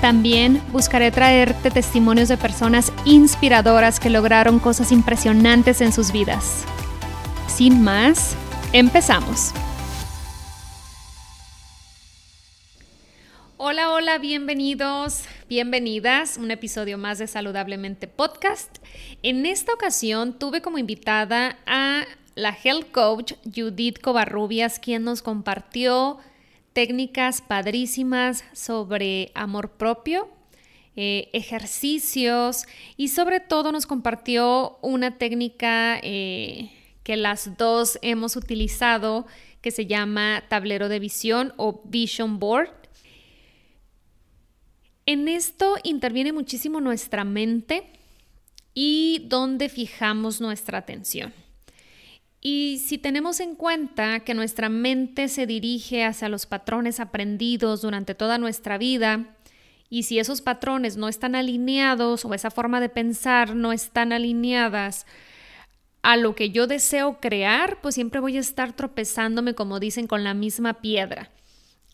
También buscaré traerte testimonios de personas inspiradoras que lograron cosas impresionantes en sus vidas. Sin más, empezamos. Hola, hola, bienvenidos, bienvenidas. Un episodio más de Saludablemente Podcast. En esta ocasión tuve como invitada a la health coach Judith Covarrubias, quien nos compartió técnicas padrísimas sobre amor propio, eh, ejercicios y sobre todo nos compartió una técnica eh, que las dos hemos utilizado que se llama tablero de visión o vision board. En esto interviene muchísimo nuestra mente y donde fijamos nuestra atención. Y si tenemos en cuenta que nuestra mente se dirige hacia los patrones aprendidos durante toda nuestra vida, y si esos patrones no están alineados o esa forma de pensar no están alineadas a lo que yo deseo crear, pues siempre voy a estar tropezándome, como dicen, con la misma piedra.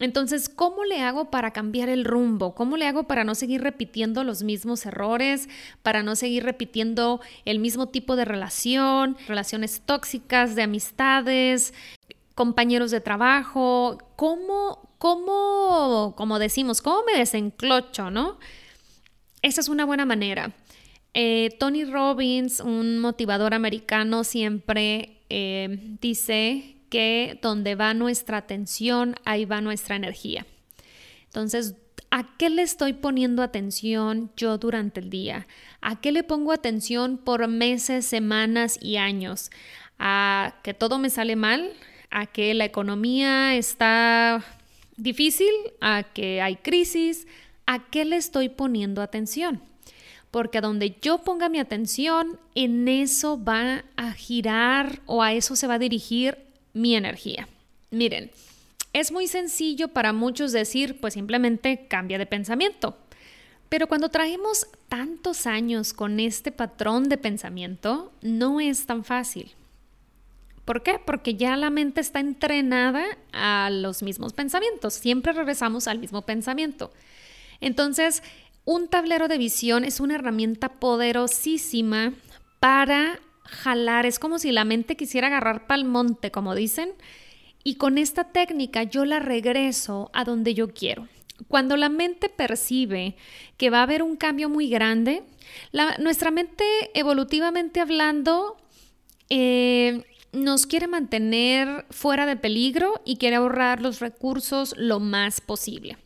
Entonces, ¿cómo le hago para cambiar el rumbo? ¿Cómo le hago para no seguir repitiendo los mismos errores? Para no seguir repitiendo el mismo tipo de relación, relaciones tóxicas, de amistades, compañeros de trabajo. ¿Cómo, cómo, como decimos, cómo me desenclocho, no? Esa es una buena manera. Eh, Tony Robbins, un motivador americano, siempre eh, dice que donde va nuestra atención, ahí va nuestra energía. Entonces, ¿a qué le estoy poniendo atención yo durante el día? ¿A qué le pongo atención por meses, semanas y años? ¿A que todo me sale mal? ¿A que la economía está difícil? ¿A que hay crisis? ¿A qué le estoy poniendo atención? porque donde yo ponga mi atención, en eso va a girar o a eso se va a dirigir mi energía. Miren, es muy sencillo para muchos decir, pues simplemente cambia de pensamiento. Pero cuando traemos tantos años con este patrón de pensamiento, no es tan fácil. ¿Por qué? Porque ya la mente está entrenada a los mismos pensamientos. Siempre regresamos al mismo pensamiento. Entonces, un tablero de visión es una herramienta poderosísima para jalar, es como si la mente quisiera agarrar pal monte, como dicen, y con esta técnica yo la regreso a donde yo quiero. Cuando la mente percibe que va a haber un cambio muy grande, nuestra mente evolutivamente hablando eh, nos quiere mantener fuera de peligro y quiere ahorrar los recursos lo más posible.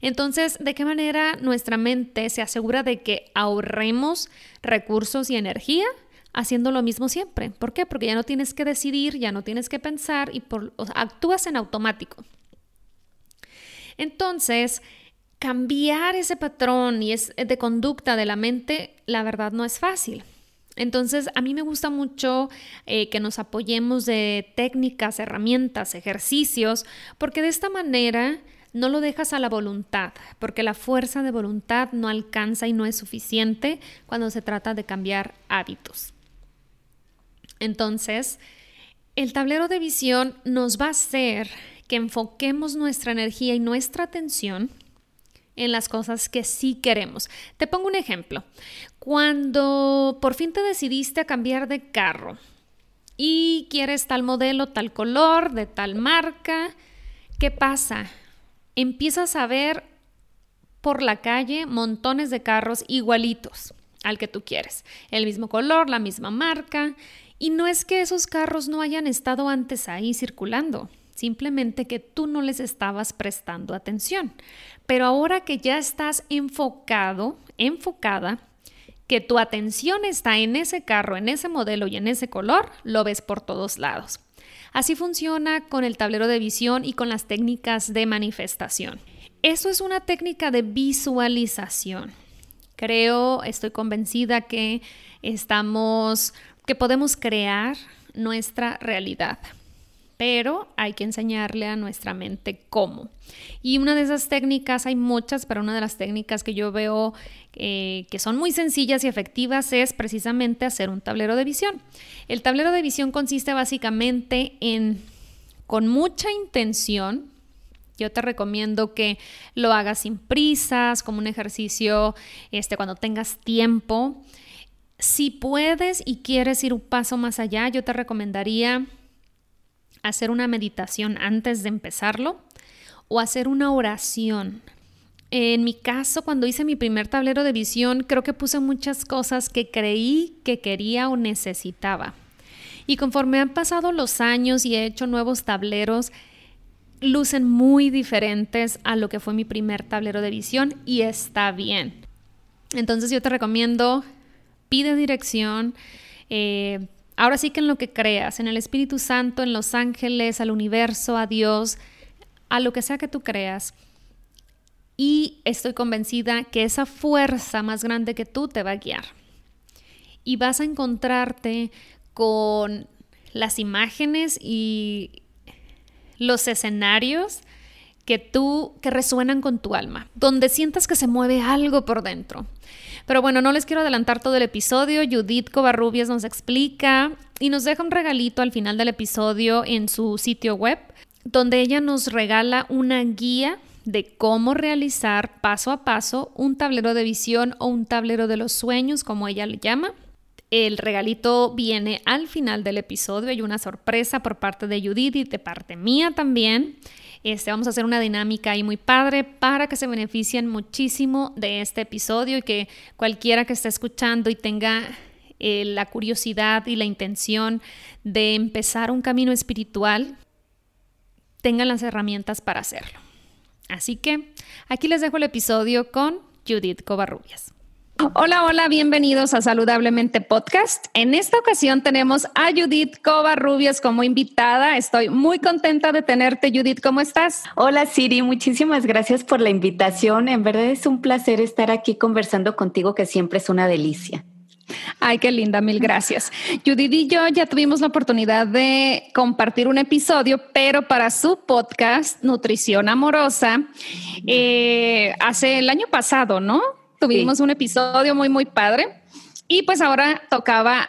Entonces, ¿de qué manera nuestra mente se asegura de que ahorremos recursos y energía? Haciendo lo mismo siempre. ¿Por qué? Porque ya no tienes que decidir, ya no tienes que pensar y por, actúas en automático. Entonces, cambiar ese patrón y es de conducta de la mente, la verdad no es fácil. Entonces, a mí me gusta mucho eh, que nos apoyemos de técnicas, herramientas, ejercicios, porque de esta manera no lo dejas a la voluntad, porque la fuerza de voluntad no alcanza y no es suficiente cuando se trata de cambiar hábitos. Entonces, el tablero de visión nos va a hacer que enfoquemos nuestra energía y nuestra atención en las cosas que sí queremos. Te pongo un ejemplo. Cuando por fin te decidiste a cambiar de carro y quieres tal modelo, tal color, de tal marca, ¿qué pasa? Empiezas a ver por la calle montones de carros igualitos al que tú quieres. El mismo color, la misma marca. Y no es que esos carros no hayan estado antes ahí circulando, simplemente que tú no les estabas prestando atención. Pero ahora que ya estás enfocado, enfocada, que tu atención está en ese carro, en ese modelo y en ese color, lo ves por todos lados. Así funciona con el tablero de visión y con las técnicas de manifestación. Eso es una técnica de visualización. Creo, estoy convencida que estamos, que podemos crear nuestra realidad pero hay que enseñarle a nuestra mente cómo. Y una de esas técnicas, hay muchas, pero una de las técnicas que yo veo eh, que son muy sencillas y efectivas es precisamente hacer un tablero de visión. El tablero de visión consiste básicamente en, con mucha intención, yo te recomiendo que lo hagas sin prisas, como un ejercicio este, cuando tengas tiempo. Si puedes y quieres ir un paso más allá, yo te recomendaría hacer una meditación antes de empezarlo o hacer una oración. En mi caso, cuando hice mi primer tablero de visión, creo que puse muchas cosas que creí que quería o necesitaba. Y conforme han pasado los años y he hecho nuevos tableros, lucen muy diferentes a lo que fue mi primer tablero de visión y está bien. Entonces yo te recomiendo, pide dirección, eh, Ahora sí que en lo que creas, en el Espíritu Santo, en los ángeles, al universo, a Dios, a lo que sea que tú creas. Y estoy convencida que esa fuerza más grande que tú te va a guiar. Y vas a encontrarte con las imágenes y los escenarios que tú, que resuenan con tu alma, donde sientas que se mueve algo por dentro. Pero bueno, no les quiero adelantar todo el episodio. Judith Covarrubias nos explica y nos deja un regalito al final del episodio en su sitio web, donde ella nos regala una guía de cómo realizar paso a paso un tablero de visión o un tablero de los sueños, como ella le llama. El regalito viene al final del episodio. Hay una sorpresa por parte de Judith y de parte mía también. Este, vamos a hacer una dinámica ahí muy padre para que se beneficien muchísimo de este episodio y que cualquiera que esté escuchando y tenga eh, la curiosidad y la intención de empezar un camino espiritual, tengan las herramientas para hacerlo. Así que aquí les dejo el episodio con Judith Covarrubias. Hola, hola, bienvenidos a Saludablemente Podcast. En esta ocasión tenemos a Judith Covarrubias como invitada. Estoy muy contenta de tenerte, Judith. ¿Cómo estás? Hola, Siri. Muchísimas gracias por la invitación. En verdad es un placer estar aquí conversando contigo, que siempre es una delicia. Ay, qué linda, mil gracias. Judith y yo ya tuvimos la oportunidad de compartir un episodio, pero para su podcast Nutrición Amorosa, eh, hace el año pasado, ¿no? Tuvimos un episodio muy, muy padre. Y pues ahora tocaba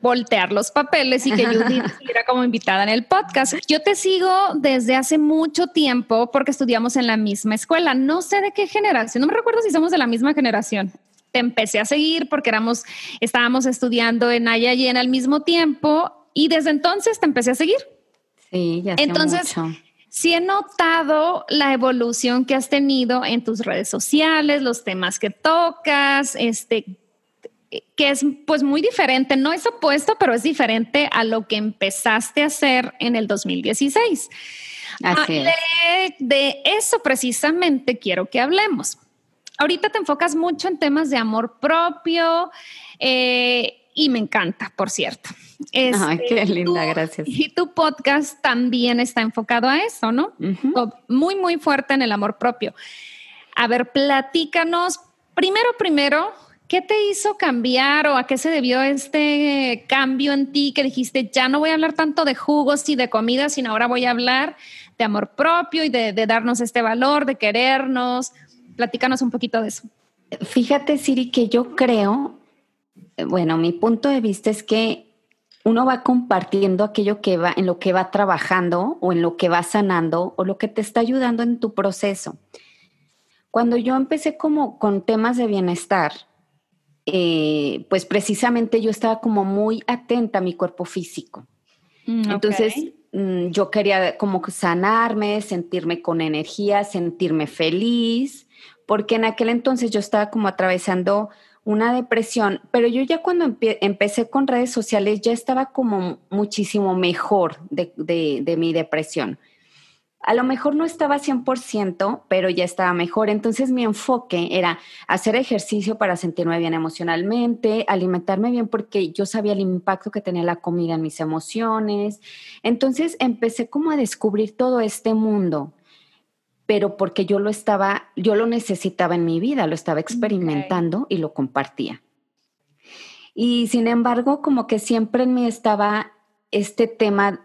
voltear los papeles y que Judith estuviera como invitada en el podcast. Yo te sigo desde hace mucho tiempo porque estudiamos en la misma escuela. No sé de qué generación, no me recuerdo si somos de la misma generación. Te empecé a seguir porque éramos, estábamos estudiando en en al mismo tiempo y desde entonces te empecé a seguir. Sí, ya Entonces, mucho sí he notado la evolución que has tenido en tus redes sociales, los temas que tocas, este, que es pues muy diferente, no es opuesto, pero es diferente a lo que empezaste a hacer en el 2016. Así de, de, eso precisamente quiero que hablemos. Ahorita te enfocas mucho en temas de amor propio eh, y me encanta, por cierto. Ay, qué este, linda, gracias. Y tu podcast también está enfocado a eso, ¿no? Muy, muy fuerte en el amor propio. A ver, platícanos, primero, primero, ¿qué te hizo cambiar o a qué se debió este cambio en ti que dijiste, ya no voy a hablar tanto de jugos y de comida, sino ahora voy a hablar de amor propio y de, de darnos este valor, de querernos? Platícanos un poquito de eso. Fíjate, Siri, que yo creo, bueno, mi punto de vista es que uno va compartiendo aquello que va, en lo que va trabajando o en lo que va sanando o lo que te está ayudando en tu proceso. Cuando yo empecé como con temas de bienestar, eh, pues precisamente yo estaba como muy atenta a mi cuerpo físico. Mm, Entonces, mm, yo quería como sanarme, sentirme con energía, sentirme feliz, porque en aquel entonces yo estaba como atravesando una depresión, pero yo ya cuando empecé con redes sociales ya estaba como muchísimo mejor de, mi depresión. a lo mejor no estaba 100%, pero ya estaba mejor. Entonces mi enfoque era hacer ejercicio para sentirme bien emocionalmente, alimentarme bien porque yo sabía el impacto que tenía la comida en mis emociones. Entonces empecé como a descubrir todo este mundo, pero porque yo lo estaba, yo lo necesitaba en mi vida, lo estaba experimentando y lo compartía. Y sin embargo, como que siempre en mí estaba este tema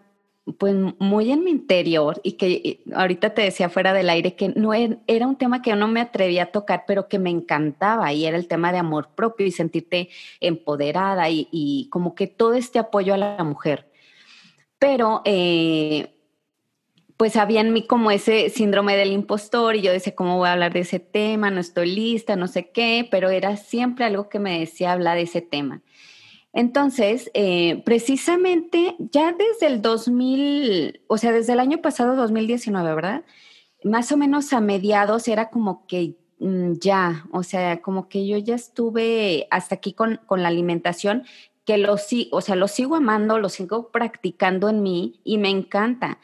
pues muy en mi interior y que ahorita te decía fuera del aire que no era un tema que yo no me atrevía a tocar, pero que me encantaba y era el tema de amor propio y sentirte empoderada y, como que todo este apoyo a la mujer. Pero eh, pues había en mí como ese síndrome del impostor y yo decía, ¿cómo voy a hablar de ese tema? No estoy lista, no sé qué, pero era siempre algo que me decía hablar de ese tema. Entonces, eh, precisamente ya desde el 2000, o sea, desde el año pasado, 2019, ¿verdad? Más o menos a mediados era como que mm, ya, o sea, como que yo ya estuve hasta aquí con, con la alimentación, que lo, o sea, lo sigo amando, lo sigo practicando en mí y me encanta,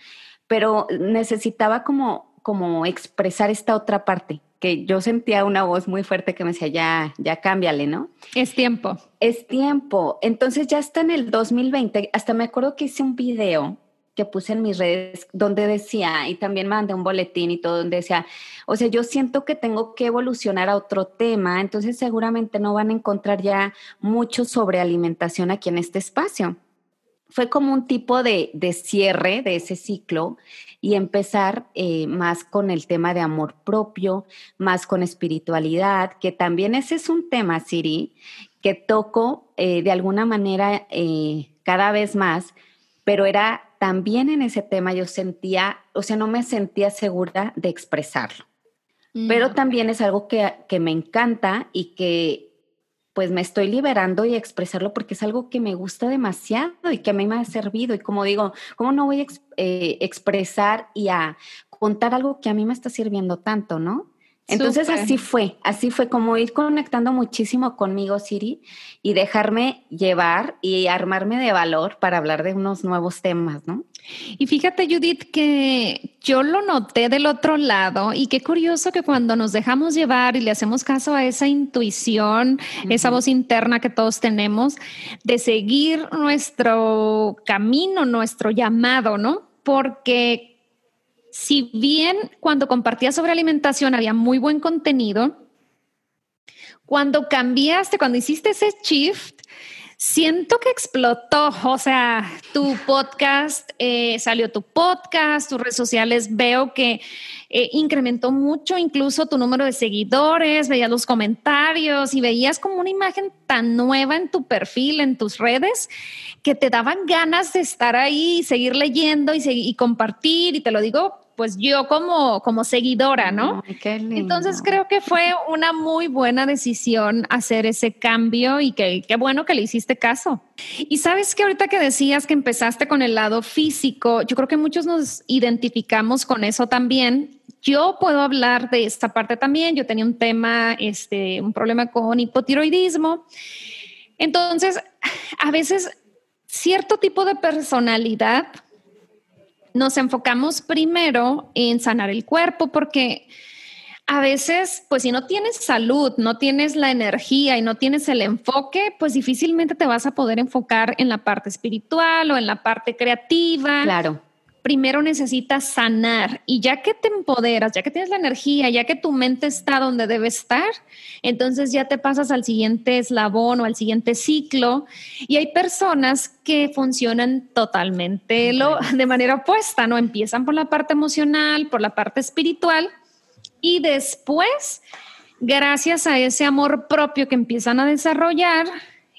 pero necesitaba como, como expresar esta otra parte que yo sentía una voz muy fuerte que me decía, ya, ya cámbiale, ¿no? Es tiempo. Es tiempo. Entonces ya está en el 2020, hasta me acuerdo que hice un video que puse en mis redes donde decía, y también mandé un boletín y todo, donde decía, o sea, yo siento que tengo que evolucionar a otro tema, entonces seguramente no van a encontrar ya mucho sobre alimentación aquí en este espacio fue como un tipo de, cierre de ese ciclo y empezar eh, más con el tema de amor propio, más con espiritualidad, que también ese es un tema, Siri, que toco eh, de alguna manera eh, cada vez más, pero era también en ese tema yo sentía, o sea, no me sentía segura de expresarlo. Pero mm. también es algo que, que me encanta y que pues me estoy liberando y expresarlo porque es algo que me gusta demasiado y que a mí me ha servido. Y como digo, ¿cómo no voy a eh, expresar y a contar algo que a mí me está sirviendo tanto, no? Entonces así fue, así fue como ir conectando muchísimo conmigo, Siri, y dejarme llevar y armarme de valor para hablar de unos nuevos temas, ¿no? Y fíjate, Judith, que yo lo noté del otro lado y qué curioso que cuando nos dejamos llevar y le hacemos caso a esa intuición, esa voz interna que todos tenemos, de seguir nuestro camino, nuestro llamado, ¿no? Porque si bien cuando compartías sobre alimentación había muy buen contenido, cuando cambiaste, cuando hiciste ese shift, siento que explotó. O sea, tu podcast, eh, salió tu podcast, tus redes sociales, veo que eh, incrementó mucho incluso tu número de seguidores, veías los comentarios y veías como una imagen tan nueva en tu perfil, en tus redes, que te daban ganas de estar ahí, seguir leyendo y, y compartir. Y te lo digo pues yo como, como seguidora, ¿no? Entonces creo que fue una muy buena decisión hacer ese cambio y que qué bueno que le hiciste caso. Y sabes que ahorita que decías que empezaste con el lado físico, yo creo que muchos nos identificamos con eso también. Yo puedo hablar de esta parte también. Yo tenía un tema, este, un problema con hipotiroidismo. Entonces, a veces cierto tipo de personalidad nos enfocamos primero en sanar el cuerpo porque a veces, pues si no tienes salud, no tienes la energía y no tienes el enfoque, pues difícilmente te vas a poder enfocar en la parte espiritual o en la parte creativa. Claro primero necesitas sanar y ya que te empoderas, ya que tienes la energía, ya que tu mente está donde debe estar, entonces ya te pasas al siguiente eslabón o al siguiente ciclo y hay personas que funcionan totalmente lo, de manera opuesta, ¿no? Empiezan por la parte emocional, por la parte espiritual y después, gracias a ese amor propio que empiezan a desarrollar,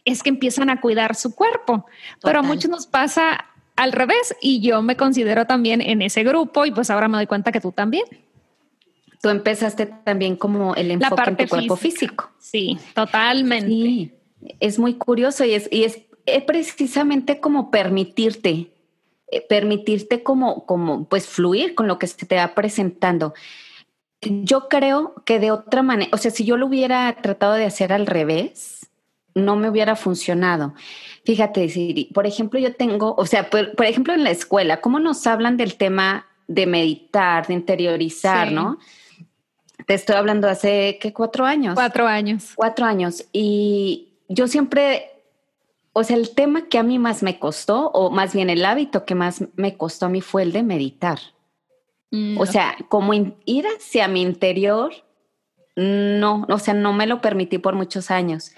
es que empiezan a cuidar su cuerpo. Pero a muchos nos pasa al revés y yo me considero también en ese grupo y pues ahora me doy cuenta que tú también. Tú empezaste también como el enfoque en tu cuerpo físico. Sí, totalmente. Sí, es muy curioso y es, y es, precisamente como permitirte, eh, permitirte como, como pues fluir con lo que se te va presentando. Yo creo que de otra manera, o sea, si yo lo hubiera tratado de hacer al revés, no me hubiera funcionado. Fíjate, Siri, por ejemplo, yo tengo, o sea, por, ejemplo, en la escuela, ¿cómo nos hablan del tema de meditar, de interiorizar, ¿no? Te estoy hablando hace, ¿qué? Cuatro años. Cuatro años. Cuatro años. Y yo siempre, o sea, el tema que a mí más me costó, o más bien el hábito que más me costó a mí fue el de meditar. Mm, o sea, como ir hacia mi interior, no, o sea, no me lo permití por muchos años.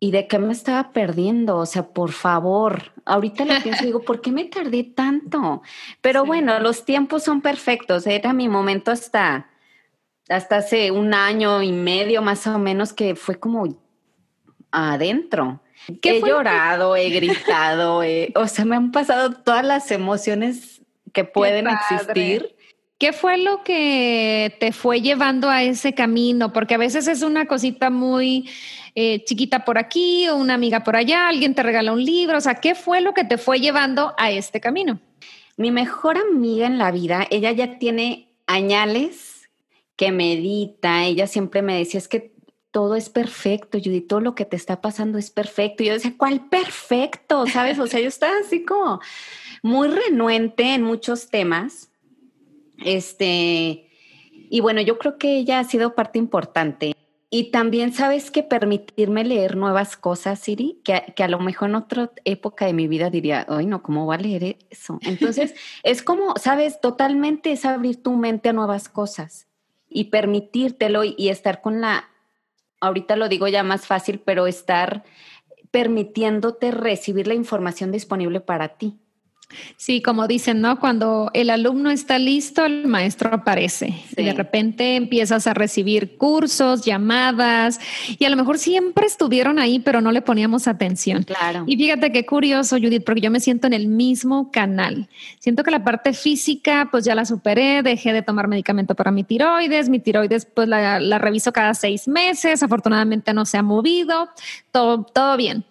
¿Y de qué me estaba perdiendo? O sea, por favor, ahorita lo pienso y digo, ¿por qué me tardé tanto? Pero bueno, los tiempos son perfectos. Era mi momento hasta, hasta hace un año y medio más o menos que fue como adentro. He llorado, he gritado, o sea, me han pasado todas las emociones que pueden existir. ¿Qué fue lo que te fue llevando a ese camino? Porque a veces es una cosita muy eh, chiquita por aquí o una amiga por allá, alguien te regala un libro, o sea, ¿qué fue lo que te fue llevando a este camino? Mi mejor amiga en la vida, ella ya tiene añales que medita, ella siempre me decía, es que todo es perfecto, Judy, todo lo que te está pasando es perfecto. Y yo decía, ¿cuál perfecto? ¿Sabes? O sea, yo estaba así como muy renuente en muchos temas. Este, y bueno, yo creo que ella ha sido parte importante. Y también sabes que permitirme leer nuevas cosas, Siri, que, que, a lo mejor en otra época de mi vida diría, ay no, ¿cómo va a leer eso? Entonces, es como, sabes, totalmente es abrir tu mente a nuevas cosas y permitírtelo y, y estar con la, ahorita lo digo ya más fácil, pero estar permitiéndote recibir la información disponible para ti. Sí, como dicen, ¿no? Cuando el alumno está listo, el maestro aparece. Y de repente empiezas a recibir cursos, llamadas, y a lo mejor siempre estuvieron ahí, pero no le poníamos atención. Claro. Y fíjate qué curioso, Judith, porque yo me siento en el mismo canal. Siento que la parte física, pues ya la superé, dejé de tomar medicamento para mi tiroides, mi tiroides, pues la, la reviso cada seis meses, afortunadamente no se ha movido, todo, todo bien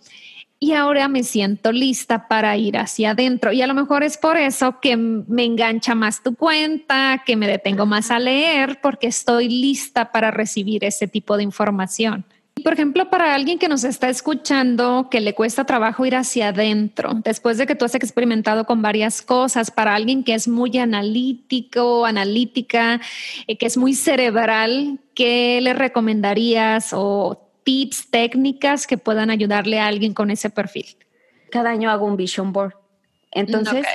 y ahora me siento lista para ir hacia adentro. Y a lo mejor es por eso que me engancha más tu cuenta, que me detengo más a leer, porque estoy lista para recibir ese tipo de información. Por ejemplo, para alguien que nos está escuchando, que le cuesta trabajo ir hacia adentro, después de que tú has experimentado con varias cosas, para alguien que es muy analítico, analítica, eh, que es muy cerebral, ¿qué le recomendarías o tips, técnicas que puedan ayudarle a alguien con ese perfil? Cada año hago un vision board. Entonces,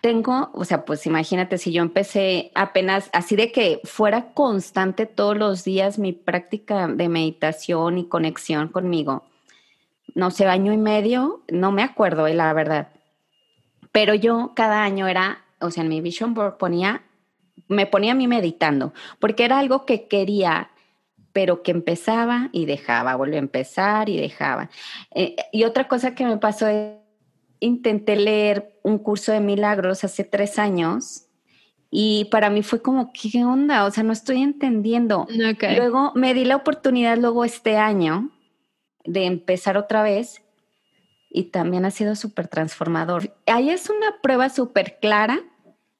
tengo, o sea, pues imagínate si yo empecé apenas así de que fuera constante todos los días mi práctica de meditación y conexión conmigo. No sé, año y medio, no me acuerdo, eh, la verdad. Pero yo cada año era, o sea, en mi vision board ponía, me ponía a mí meditando, porque era algo que quería pero que empezaba y dejaba, volvió a empezar y dejaba. Eh, y otra cosa que me pasó es, intenté leer un curso de milagros hace tres años y para mí fue como, ¿qué onda? O sea, no estoy entendiendo. Luego me di la oportunidad luego este año de empezar otra vez y también ha sido súper transformador. Ahí es una prueba súper clara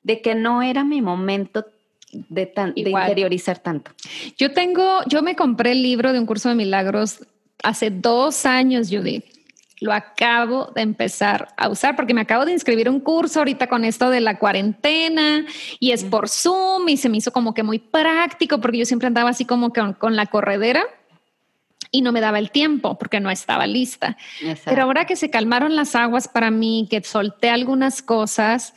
de que no era mi momento de, tan, de interiorizar tanto. Yo tengo, yo me compré el libro de un curso de milagros hace dos años, Judith. Lo acabo de empezar a usar porque me acabo de inscribir un curso ahorita con esto de la cuarentena y es por Zoom y se me hizo como que muy práctico porque yo siempre andaba así como que con, la corredera y no me daba el tiempo porque no estaba lista. Pero ahora que se calmaron las aguas para mí, que solté algunas cosas,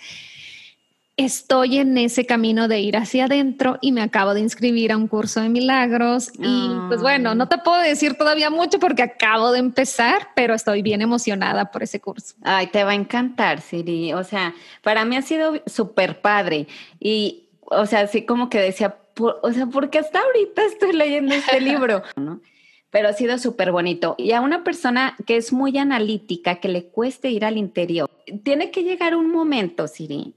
estoy en ese camino de ir hacia adentro y me acabo de inscribir a un curso de milagros y pues bueno, no te puedo decir todavía mucho porque acabo de empezar, pero estoy bien emocionada por ese curso. Ay, te va a encantar, Siri. O sea, para mí ha sido súper padre y, o sea, así como que decía, o sea, porque hasta ahorita estoy leyendo este libro, ¿no? Pero ha sido súper bonito. Y a una persona que es muy analítica, que le cueste ir al interior, tiene que llegar un momento, Siri,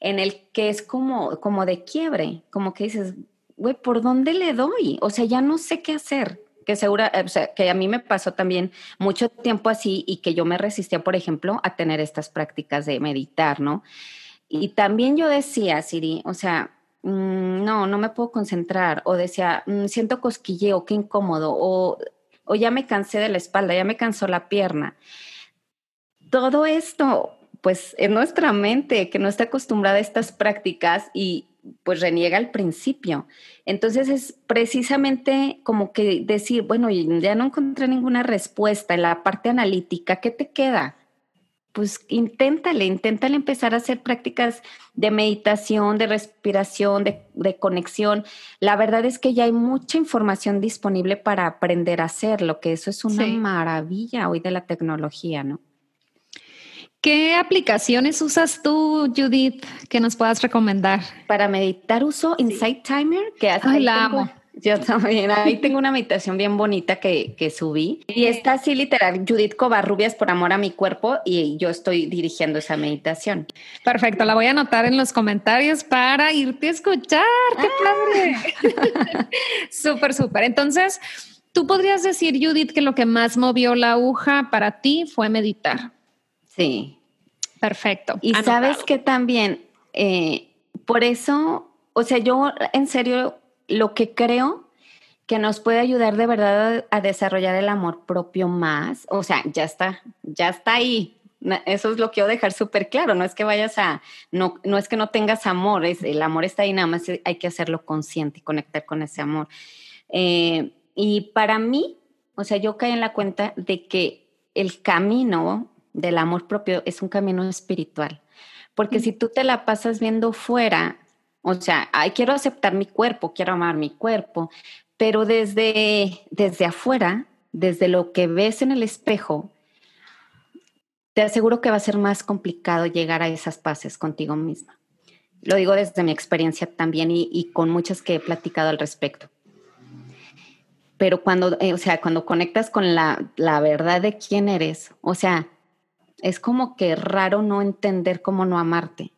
en el que es como, como de quiebre, como que dices, güey, ¿por dónde le doy? O sea, ya no sé qué hacer. Que segura, sea, que a mí me pasó también mucho tiempo así y que yo me resistía, por ejemplo, a tener estas prácticas de meditar, ¿no? Y también yo decía, Siri, o sea, mm, no, no me puedo concentrar, o decía, mm, siento cosquilleo, qué incómodo, o, o ya me cansé de la espalda, ya me cansó la pierna. Todo esto pues es nuestra mente que no está acostumbrada a estas prácticas y pues reniega al principio. Entonces es precisamente como que decir, bueno, ya no encontré ninguna respuesta en la parte analítica, ¿qué te queda? Pues inténtale, inténtale empezar a hacer prácticas de meditación, de respiración, de, conexión. La verdad es que ya hay mucha información disponible para aprender a hacerlo, que eso es una maravilla hoy de la tecnología, ¿no? ¿Qué aplicaciones usas tú, Judith, que nos puedas recomendar? Para meditar uso Insight Timer, que hace la amo. Yo también, ahí tengo una meditación bien bonita que, que, subí. Y está así literal, Judith Covarrubias por amor a mi cuerpo y yo estoy dirigiendo esa meditación. Perfecto, la voy a anotar en los comentarios para irte a escuchar. ¡Qué ah. padre! súper, súper. Entonces, tú podrías decir, Judith, que lo que más movió la aguja para ti fue meditar. Sí. Perfecto. Y sabes que también, eh, por eso, o sea, yo en serio lo que creo que nos puede ayudar de verdad a, desarrollar el amor propio más, o sea, ya está, ya está ahí. Eso es lo que quiero dejar súper claro. No es que vayas a, no, no es que no tengas amor, es, el amor está ahí, nada más hay que hacerlo consciente y conectar con ese amor. Eh, y para mí, o sea, yo caí en la cuenta de que el camino del amor propio es un camino espiritual. Porque si tú te la pasas viendo fuera, o sea, ay, quiero aceptar mi cuerpo, quiero amar mi cuerpo, pero desde, desde afuera, desde lo que ves en el espejo, te aseguro que va a ser más complicado llegar a esas paces contigo misma. Lo digo desde mi experiencia también y, con muchas que he platicado al respecto. Pero cuando, eh, o sea, cuando conectas con la, la verdad de quién eres, o sea, es como que raro no entender cómo no amarte.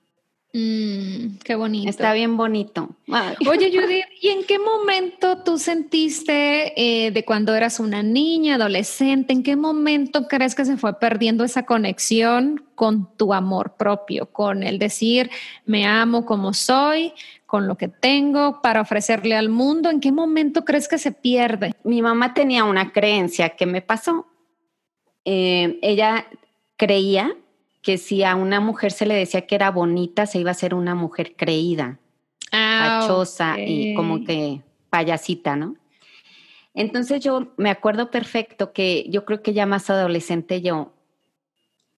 Mm, qué bonito. Está bien bonito. Oye, Judith, ¿y en qué momento tú sentiste eh, de cuando eras una niña, adolescente, en qué momento crees que se fue perdiendo esa conexión con tu amor propio, con el decir, me amo como soy, con lo que tengo para ofrecerle al mundo? ¿En qué momento crees que se pierde? Mi mamá tenía una creencia que me pasó. Eh, ella creía que si a una mujer se le decía que era bonita, se iba a ser una mujer creída, ah, y como que payasita, ¿no? Entonces yo me acuerdo perfecto que yo creo que ya más adolescente yo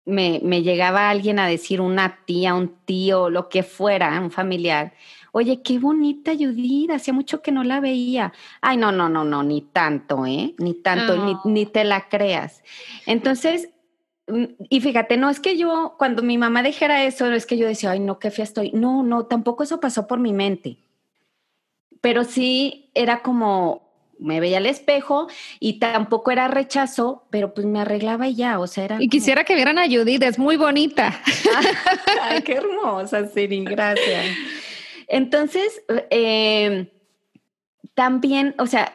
me, me llegaba alguien a decir una tía, un tío, lo que fuera, un familiar, oye, qué bonita Judith, hacía mucho que no la veía. Ay, no, no, no, no, ni tanto, ¿eh? Ni tanto, ni, ni, te la creas. Entonces, y fíjate, no es que yo, cuando mi mamá dijera eso, no es que yo decía, ay, no, qué fea estoy. No, no, tampoco eso pasó por mi mente. Pero sí era como, me veía al espejo y tampoco era rechazo, pero pues me arreglaba y ya, o sea, era... Y quisiera que vieran a Judith, es muy bonita. ay, qué hermosa, Siri, gracias. Entonces, eh, también, o sea,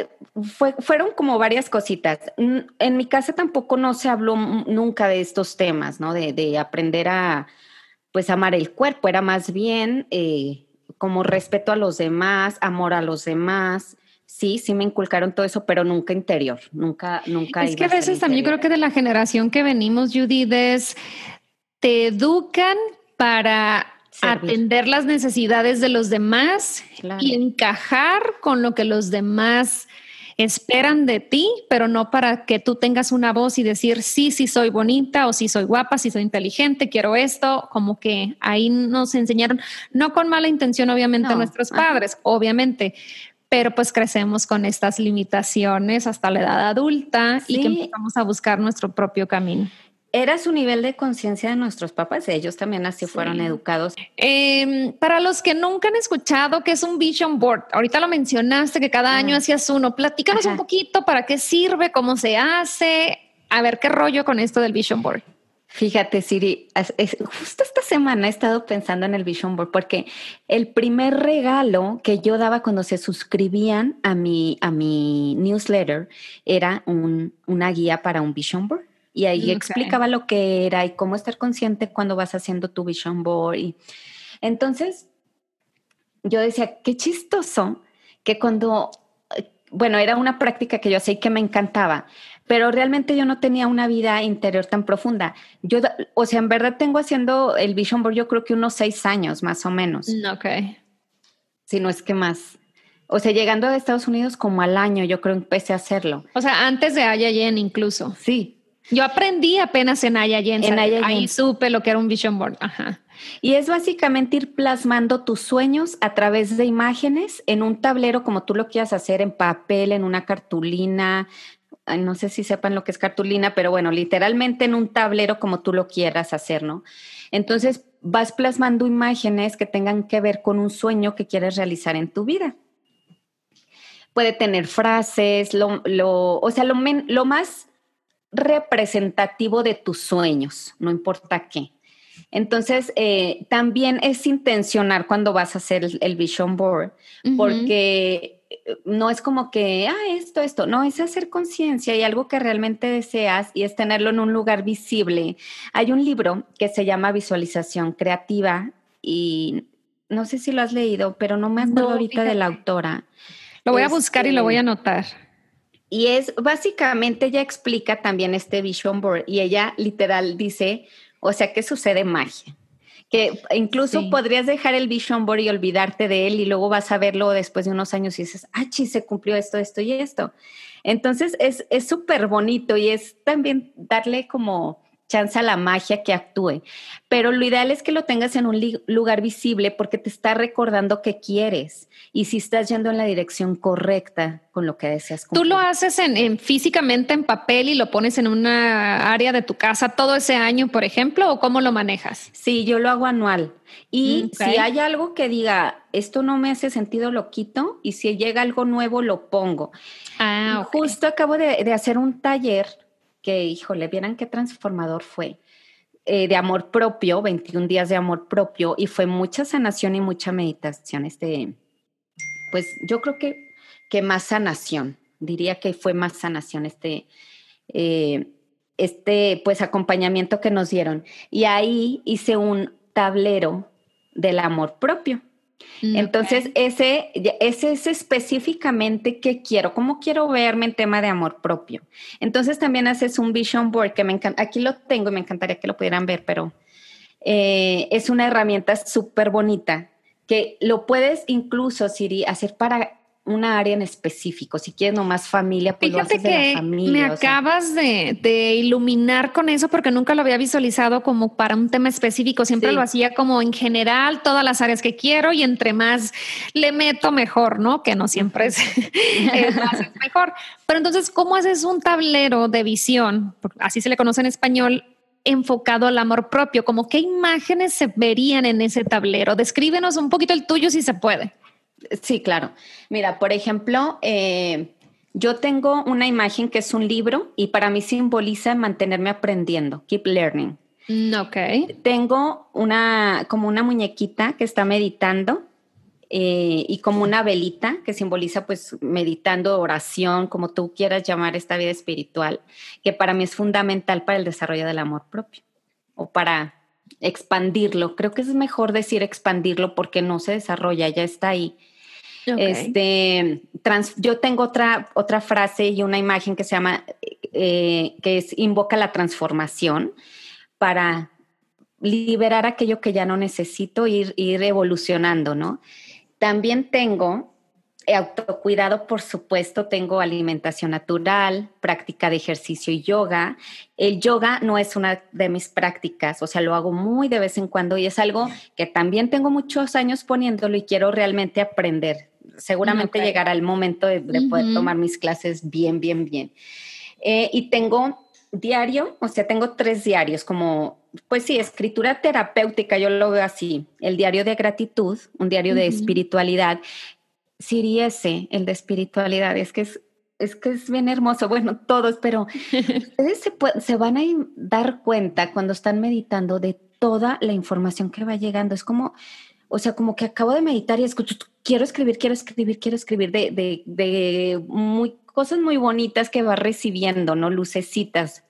fueron como varias cositas. En mi casa tampoco no se habló nunca de estos temas, ¿no? De, aprender a, pues, amar el cuerpo. Era más bien eh, como respeto a los demás, amor a los demás. Sí, sí me inculcaron todo eso, pero nunca interior, nunca, nunca. Es que a veces también creo que de la generación que venimos, Judith, es te educan para atender las necesidades de los demás y encajar con lo que los demás esperan de ti, pero no para que tú tengas una voz y decir, sí, sí soy bonita o sí soy guapa, sí soy inteligente, quiero esto, como que ahí nos enseñaron, no con mala intención obviamente nuestros padres, obviamente, pero pues crecemos con estas limitaciones hasta la edad adulta y que empezamos a buscar nuestro propio camino era su nivel de conciencia de nuestros papás, ellos también así fueron educados. Em, para los que nunca han escuchado qué es un vision board, ahorita lo mencionaste que cada año hacías uno, platícanos un poquito para qué sirve, cómo se hace, a ver qué rollo con esto del vision board. Fíjate, Siri, justo esta semana he estado pensando en el Vision Board porque el primer regalo que yo daba cuando se suscribían a mi, a mi newsletter era una guía para un Vision Board y ahí explicaba lo que era y cómo estar consciente cuando vas haciendo tu vision board. Y entonces, yo decía, qué chistoso que cuando, bueno, era una práctica que yo sé que me encantaba, pero realmente yo no tenía una vida interior tan profunda. Yo, o sea, en verdad tengo haciendo el Vision Board yo creo que unos seis años más o menos. Mm, ok. Si no es que más. O sea, llegando a Estados Unidos como al año, yo creo empecé a hacerlo. O sea, antes de Ayayen incluso. Sí. Yo aprendí apenas en Ayayen. Ahí supe lo que era un Vision Board. Ajá. Y es básicamente ir plasmando tus sueños a través de imágenes en un tablero como tú lo quieras hacer, en papel, en una cartulina. No sé si sepan lo que es cartulina, pero bueno, literalmente en un tablero como tú lo quieras hacer, ¿no? Entonces vas plasmando imágenes que tengan que ver con un sueño que quieres realizar en tu vida. Puede tener frases, lo, o sea, lo, lo más representativo de tus sueños, no importa qué. Entonces, eh, también es intencionar cuando vas a hacer el, vision board, porque eh, no es como que, ah, esto, esto, no, es hacer conciencia y algo que realmente deseas y es tenerlo en un lugar visible. Hay un libro que se llama Visualización Creativa y no sé si lo has leído, pero no me acuerdo ahorita de la autora. Lo voy a buscar y lo voy a este, anotar. Y es básicamente, ella explica también este vision board y ella literal dice, o sea, que sucede magia. Que incluso podrías dejar el vision board y olvidarte de él y luego vas a verlo después de unos años y dices, ah, sí, se cumplió esto, esto y esto. Entonces es súper bonito y es también darle como chance a la magia que actúe. Pero lo ideal es que lo tengas en un lugar visible porque te está recordando que quieres y si estás yendo en la dirección correcta con lo que deseas. ¿Tú lo haces en, físicamente en papel y lo pones en una área de tu casa todo ese año, por ejemplo, o cómo lo manejas? Sí, yo lo hago anual. Y si hay algo que diga, esto no me hace sentido, lo quito y si llega algo nuevo, lo pongo. Ah, Justo acabo de, de hacer un taller que, híjole, vieran qué transformador fue. Eh, de amor propio, 21 días de amor propio, y fue mucha sanación y mucha meditación. Este, pues yo creo que, que más sanación, diría que fue más sanación este, eh, este pues acompañamiento que nos dieron. Y ahí hice un tablero del amor propio. Mm, Entonces, ese, ese es específicamente qué quiero, cómo quiero verme en tema de amor propio. Entonces, también haces un vision board que me encanta. Aquí lo tengo y me encantaría que lo pudieran ver, pero eh, es una herramienta súper bonita que lo puedes incluso, Siri, hacer para una área en específico. Si quieres nomás familia, pues Fíjate que me acabas de, iluminar con eso porque nunca lo había visualizado como para un tema específico. Siempre lo hacía como en general, todas las áreas que quiero y entre más le meto mejor, ¿no? Que no siempre es, más es mejor. Pero entonces, ¿cómo haces un tablero de visión? Así se le conoce en español enfocado al amor propio, como qué imágenes se verían en ese tablero. Descríbenos un poquito el tuyo si se puede. Sí, claro. Mira, por ejemplo, eh, yo tengo una imagen que es un libro y para mí simboliza mantenerme aprendiendo, keep learning. Mm, ok. Tengo una, como una muñequita que está meditando eh, y como una velita que simboliza pues meditando, oración, como tú quieras llamar esta vida espiritual, que para mí es fundamental para el desarrollo del amor propio o para expandirlo. Creo que es mejor decir expandirlo porque no se desarrolla, ya está ahí. Este, yo tengo otra, otra frase y una imagen que se llama, eh, que es invoca la transformación para liberar aquello que ya no necesito, ir, ir evolucionando, ¿no? También tengo autocuidado, por supuesto, tengo alimentación natural, práctica de ejercicio y yoga. El yoga no es una de mis prácticas, o sea, lo hago muy de vez en cuando y es algo que también tengo muchos años poniéndolo y quiero realmente aprender seguramente llegará el momento de, poder tomar mis clases bien, bien, bien. Eh, y tengo diario, o sea, tengo tres diarios, como, pues sí, escritura terapéutica, yo lo veo así, el diario de gratitud, un diario de espiritualidad, Siriese, el de espiritualidad, es que es, es que es bien hermoso, bueno, todos, pero ustedes se, se van a dar cuenta cuando están meditando de toda la información que va llegando, es como o sea, como que acabo de meditar y escucho, quiero escribir, quiero escribir, quiero escribir de, de, de cosas muy bonitas que va recibiendo, ¿no? Lucecitas.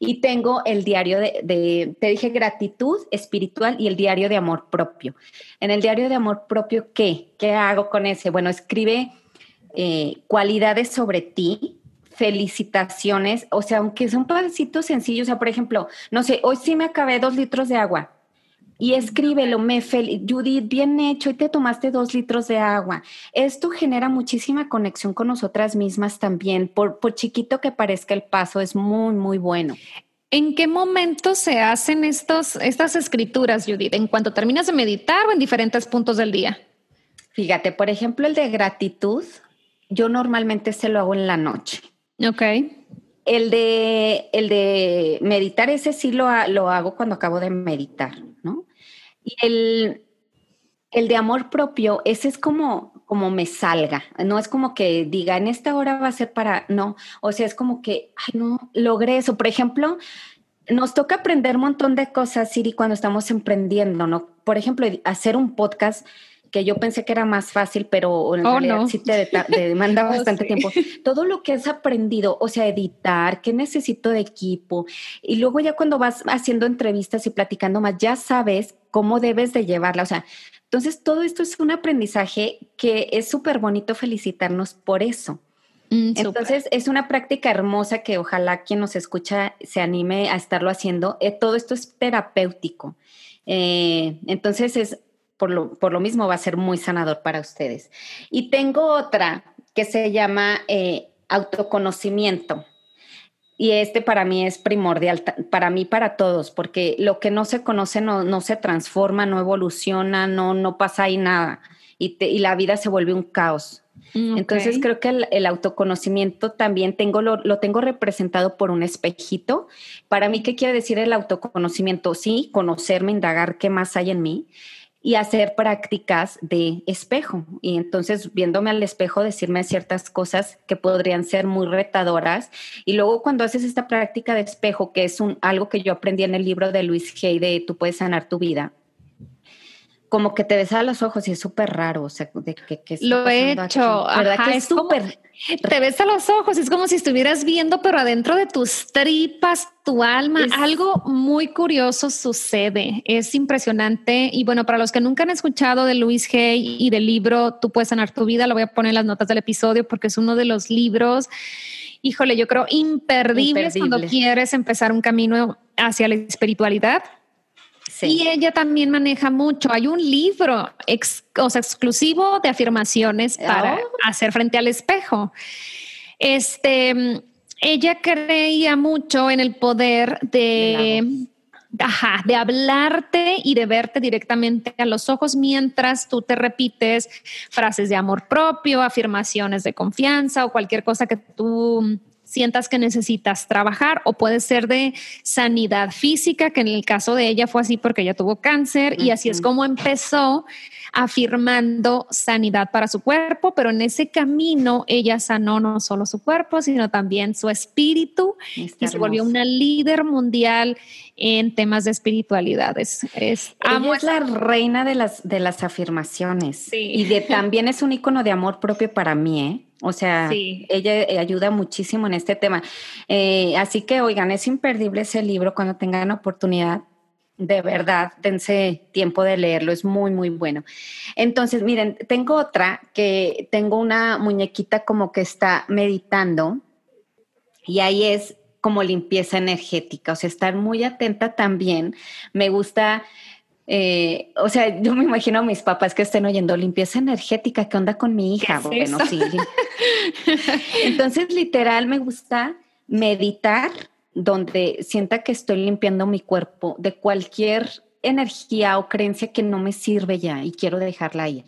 Y tengo el diario de, de, te dije, gratitud espiritual y el diario de amor propio. En el diario de amor propio, ¿qué? ¿Qué hago con ese? Bueno, escribe eh, cualidades sobre ti, felicitaciones, o sea, aunque son pasitos sencillos, o sea, por ejemplo, no sé, hoy sí me acabé dos litros de agua. Y escríbelo, me fel Judith, bien hecho, y te tomaste dos litros de agua. Esto genera muchísima conexión con nosotras mismas también. Por, por chiquito que parezca el paso, es muy, muy bueno. ¿En qué momento se hacen estos, estas escrituras, Judith? ¿En cuanto terminas de meditar o en diferentes puntos del día? Fíjate, por ejemplo, el de gratitud, yo normalmente se lo hago en la noche. Ok. El de, el de meditar, ese sí lo, lo hago cuando acabo de meditar. Y el, el de amor propio, ese es como, como me salga, no es como que diga, en esta hora va a ser para, no, o sea, es como que, ay, no, logré eso. Por ejemplo, nos toca aprender un montón de cosas, Siri, cuando estamos emprendiendo, ¿no? Por ejemplo, hacer un podcast que yo pensé que era más fácil, pero en oh, realidad sí te, demanda oh, bastante tiempo. Todo lo que has aprendido, o sea, editar, qué necesito de equipo, y luego ya cuando vas haciendo entrevistas y platicando más, ya sabes cómo debes de llevarla, o sea, entonces, todo esto es un aprendizaje que es súper bonito felicitarnos por eso. Mm, entonces, es una práctica hermosa que ojalá quien nos escucha se anime a estarlo haciendo. Eh, todo esto es terapéutico. Eh, entonces, es por lo, por lo, mismo va a ser muy sanador para ustedes. Y tengo otra que se llama eh, autoconocimiento. Y este para mí es primordial, para mí, para todos, porque lo que no se conoce no, se transforma, no evoluciona, no, no pasa ahí nada. Y, y la vida se vuelve un caos. Mm, Entonces creo que el, autoconocimiento también tengo, lo, lo, tengo representado por un espejito. Para mí, ¿qué quiere decir el autoconocimiento? Sí, conocerme, indagar qué más hay en mí y hacer prácticas de espejo. Y entonces viéndome al espejo decirme ciertas cosas que podrían ser muy retadoras. Y luego cuando haces esta práctica de espejo, que es un, algo que yo aprendí en el libro de Luis Hay de Tú puedes sanar tu vida, como que te ves a los ojos y es súper raro, o sea, de que, lo he hecho, ¿verdad? que es súper te ves a los ojos, es como si estuvieras viendo, pero adentro de tus tripas, tu alma, algo muy curioso sucede. Es impresionante. Y bueno, para los que nunca han escuchado de Luis Hay y del libro Tú puedes sanar tu vida, lo voy a poner en las notas del episodio porque es uno de los libros, híjole, yo creo imperdibles cuando quieres empezar un camino hacia la espiritualidad. Y ella también maneja mucho. Hay un libro exclusivo de afirmaciones para oh. hacer frente al espejo. Este, ella creía mucho en el poder de, ajá, de hablarte y de verte directamente a los ojos mientras tú te repites frases de amor propio, afirmaciones de confianza o cualquier cosa que tú sientas que necesitas trabajar o puede ser de sanidad física, que en el caso de ella fue así porque ella tuvo cáncer y así es como empezó afirmando sanidad para su cuerpo, pero en ese camino ella sanó no solo su cuerpo, sino también su espíritu y se volvió una líder mundial en temas de espiritualidades. Es, ella es la reina de las, de las afirmaciones y de, también es un icono de amor propio para mí, ¿eh? O sea, ella eh, ayuda muchísimo en este tema. Eh, así que, oigan, es imperdible ese libro cuando tengan oportunidad. De verdad, dense tiempo de leerlo, es muy, muy bueno. Entonces, miren, tengo otra que tengo una muñequita como que está meditando y ahí es como limpieza energética, o sea, estar muy atenta también. Me gusta eh, o sea, yo me imagino a mis papás que estén oyendo limpieza energética, ¿qué onda con mi hija? bueno, sí. Entonces, literal, me gusta meditar donde sienta que estoy limpiando mi cuerpo de cualquier energía o creencia que no me sirve ya y quiero dejarla ir.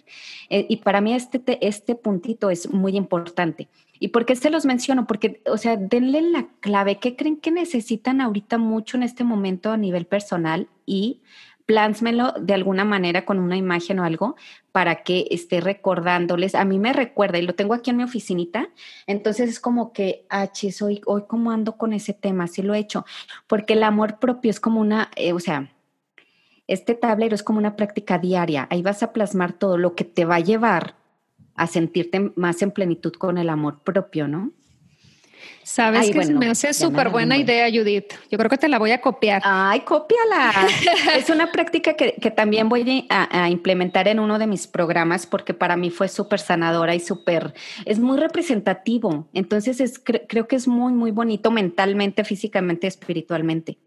Eh, y para mí este, este puntito es muy importante. ¿Y por qué se los menciono? Porque, o sea, denle la clave. ¿Qué creen que necesitan ahorita mucho en este momento a nivel personal? Y plásmelo de alguna manera con una imagen o algo para que esté recordándoles. A mí me recuerda y lo tengo aquí en mi oficinita. Entonces es como que, ah, chis, hoy, hoy cómo ando con ese tema, sí lo he hecho. Porque el amor propio es como una, eh, o sea, este tablero es como una práctica diaria. Ahí vas a plasmar todo lo que te va a llevar a sentirte más en plenitud con el amor propio, ¿no? Sabes que me hace súper buena idea, Judith. Yo creo que te la voy a copiar. Ay, cópiala. es una práctica que, también voy a, implementar en uno de mis programas porque para mí fue súper sanadora y súper, es muy representativo. Entonces es, creo que es muy, muy bonito mentalmente, físicamente, espiritualmente.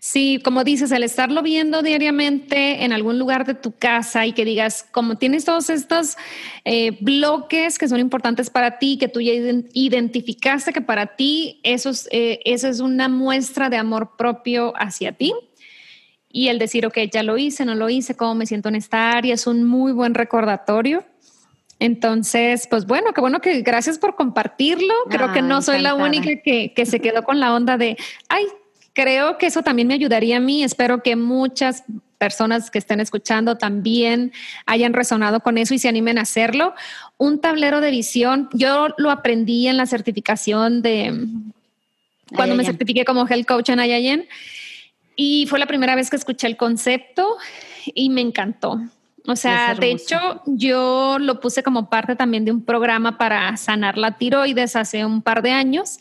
Sí, como dices, el estarlo viendo diariamente en algún lugar de tu casa y que digas, como tienes todos estos eh, bloques que son importantes para ti, que tú ya identificaste que para ti eso es, eh, eso es una muestra de amor propio hacia ti. Y el decir, ok, ya lo hice, no lo hice, cómo me siento en esta área, es un muy buen recordatorio. Entonces, pues bueno, qué bueno que gracias por compartirlo. Creo que no soy la única que, que se quedó con la onda de, ay, creo que eso también me ayudaría a mí. Espero que muchas personas que estén escuchando también hayan resonado con eso y se animen a hacerlo. Un tablero de visión, yo lo aprendí en la certificación de cuando me certifiqué como health coach en Ayayen y fue la primera vez que escuché el concepto y me encantó. O sea, de hecho, yo lo puse como parte también de un programa para sanar la tiroides hace un par de años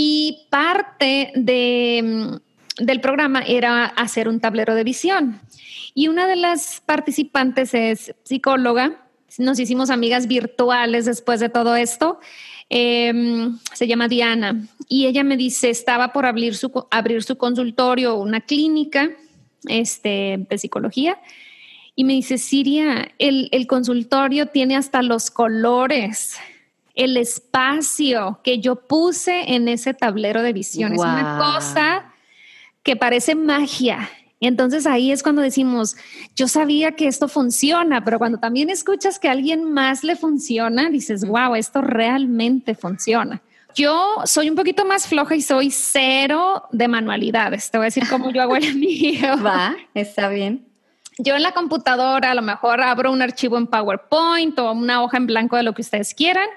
y parte de, mm, del programa era hacer un tablero de visión. Y una de las participantes es psicóloga, nos hicimos amigas virtuales después de todo esto. Em, se llama Diana y ella me dice, estaba por abrir su, abrir su consultorio, una clínica este, de psicología. Y me dice, Siria, el, el consultorio tiene hasta los colores el espacio que yo puse en ese tablero de visión. Es una cosa que parece magia. Entonces ahí es cuando decimos, yo sabía que esto funciona, pero cuando también escuchas que a alguien más le funciona, dices, wow, esto realmente funciona. Yo soy un poquito más floja y soy cero de manualidades. Te voy a decir cómo yo hago el mío. Va, está bien. Yo en la computadora a lo mejor abro un archivo en PowerPoint o una hoja en blanco de lo que ustedes quieran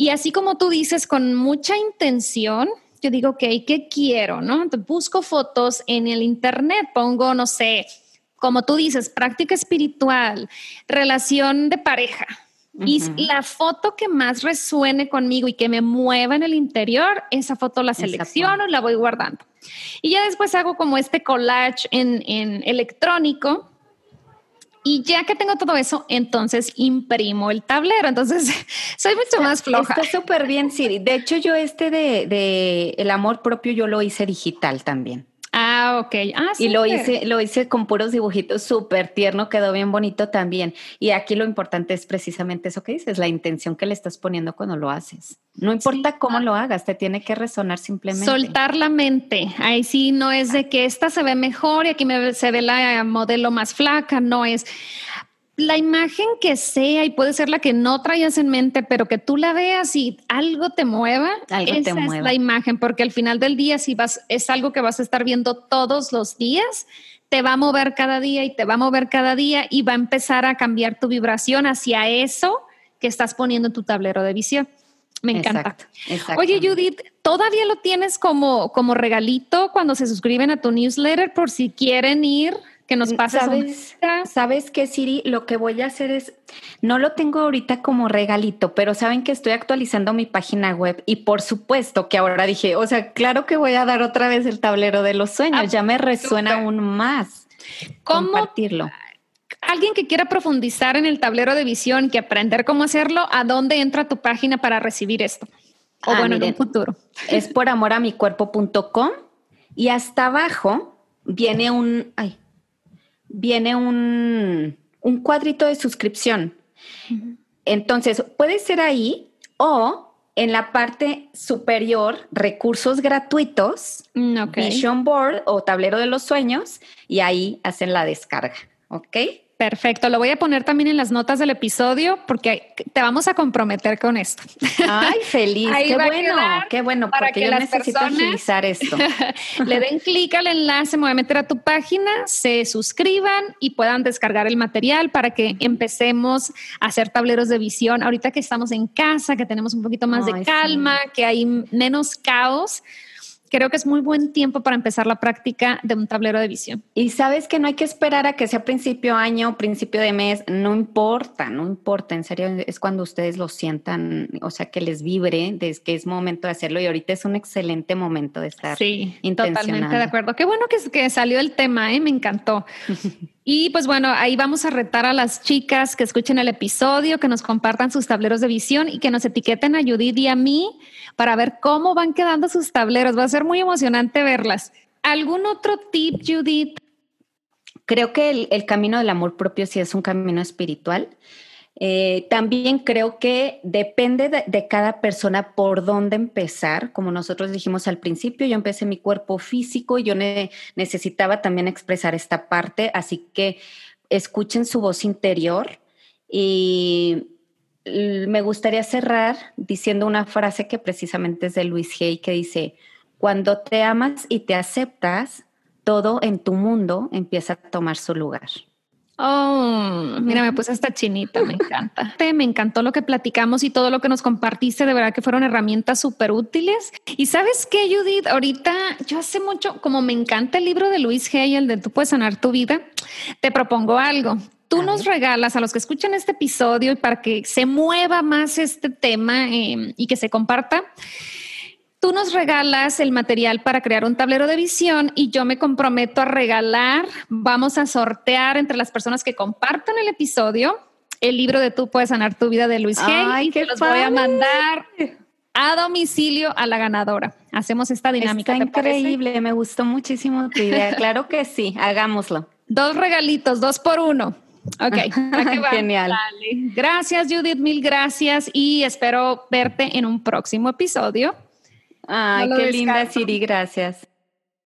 y así como tú dices, con mucha intención, yo digo, ok, ¿qué quiero? ¿No? Entonces busco fotos en el Internet, pongo, no sé, como tú dices, práctica espiritual, relación de pareja. Y la foto que más resuene conmigo y que me mueva en el interior, esa foto la selecciono y la voy guardando. Y ya después hago como este collage en, en electrónico y ya que tengo todo eso, entonces imprimo el tablero. Entonces soy mucho más floja. Está súper bien, Siri. De hecho, yo este de, de el amor propio, yo lo hice digital también. Ah, ok. Ah, y lo hice, lo hice con puros dibujitos, súper tierno, quedó bien bonito también. Y aquí lo importante es precisamente eso que dices, la intención que le estás poniendo cuando lo haces. No importa cómo lo hagas, te tiene que resonar simplemente. Soltar la mente. Ahí sí no es de que esta se ve mejor y aquí me, se ve la modelo más flaca, no es la imagen que sea y puede ser la que no traías en mente, pero que tú la veas y algo te mueva, esa es la imagen, porque al final del día si vas es algo que vas a estar viendo todos los días, te va a mover cada día y te va a mover cada día y va a empezar a cambiar tu vibración hacia eso que estás poniendo en tu tablero de visión. Me encanta. Oye, Judith, ¿todavía lo tienes como, como regalito cuando se suscriben a tu newsletter por si quieren ir que nos. ¿Sabes, ¿Sabes qué, Siri? Lo que voy a hacer es, no lo tengo ahorita como regalito, pero saben que estoy actualizando mi página web y por supuesto que ahora dije, o sea, claro que voy a dar otra vez el tablero de los sueños, ya me resuena aún más ¿Cómo, compartirlo. Alguien que quiera profundizar en el tablero de visión, que aprender cómo hacerlo, ¿a dónde entra tu página para recibir esto? O ah, bueno, en un futuro. Es por amor a mi cuerpo.com y hasta abajo viene un, ay, viene un, cuadrito de suscripción. Entonces, puede ser ahí o en la parte superior, recursos gratuitos, mm, Vision Board o tablero de los sueños, y ahí hacen la descarga. ¿Ok? Perfecto, lo voy a poner también en las notas del episodio porque te vamos a comprometer con esto. Ay, feliz, qué bueno, qué bueno, para porque que yo las necesito agilizar esto. le den clic al enlace, me voy a meter a tu página, se suscriban y puedan descargar el material para que empecemos a hacer tableros de visión. Ahorita que estamos en casa, que tenemos un poquito más de calma, que hay menos caos creo que es muy buen tiempo para empezar la práctica de un tablero de visión. Y sabes que no hay que esperar a que sea principio año, principio de mes, no importa, no importa, en serio, es cuando ustedes lo sientan, o sea, que les vibre, de que es momento de hacerlo y ahorita es un excelente momento de estar. Sí, totalmente de acuerdo. Qué bueno que, que salió el tema, ¿eh? me encantó. Y pues bueno, ahí vamos a retar a las chicas que escuchen el episodio, que nos compartan sus tableros de visión y que nos etiqueten a Judith y a mí para ver cómo van quedando sus tableros. Va a ser muy emocionante verlas. ¿Algún otro tip, Judith? Creo que el, camino del amor propio sí es un camino espiritual. Eh, también creo que depende de, cada persona por dónde empezar. Como nosotros dijimos al principio, yo empecé mi cuerpo físico y yo necesitaba también expresar esta parte, así que escuchen su voz interior y me gustaría cerrar diciendo una frase que precisamente es de Luis Hay que dice, cuando te amas y te aceptas, todo en tu mundo empieza a tomar su lugar. Oh, mira, me puse esta chinita, me encanta. Me encantó lo que platicamos y todo lo que nos compartiste, de verdad que fueron herramientas súper útiles. Y sabes qué, Judith, ahorita yo hace mucho, como me encanta el libro de Luis Hay, el de Tú puedes sanar tu vida, te propongo algo. Tú nos regalas a los que escuchan este episodio y para que se mueva más este tema eh, y que se comparta Tú nos regalas el material para crear un tablero de visión y yo me comprometo a regalar, vamos a sortear entre las personas que compartan el episodio el libro de Tú puedes sanar tu vida de Luis G. y que los voy a mandar a domicilio a la ganadora. Hacemos esta dinámica. Está increíble, me gustó muchísimo tu idea. claro que sí, hagámoslo. Dos regalitos, dos por uno. Ok, genial. Gracias Judith, mil gracias y espero verte en un próximo episodio. Ay, qué linda, Siri, gracias.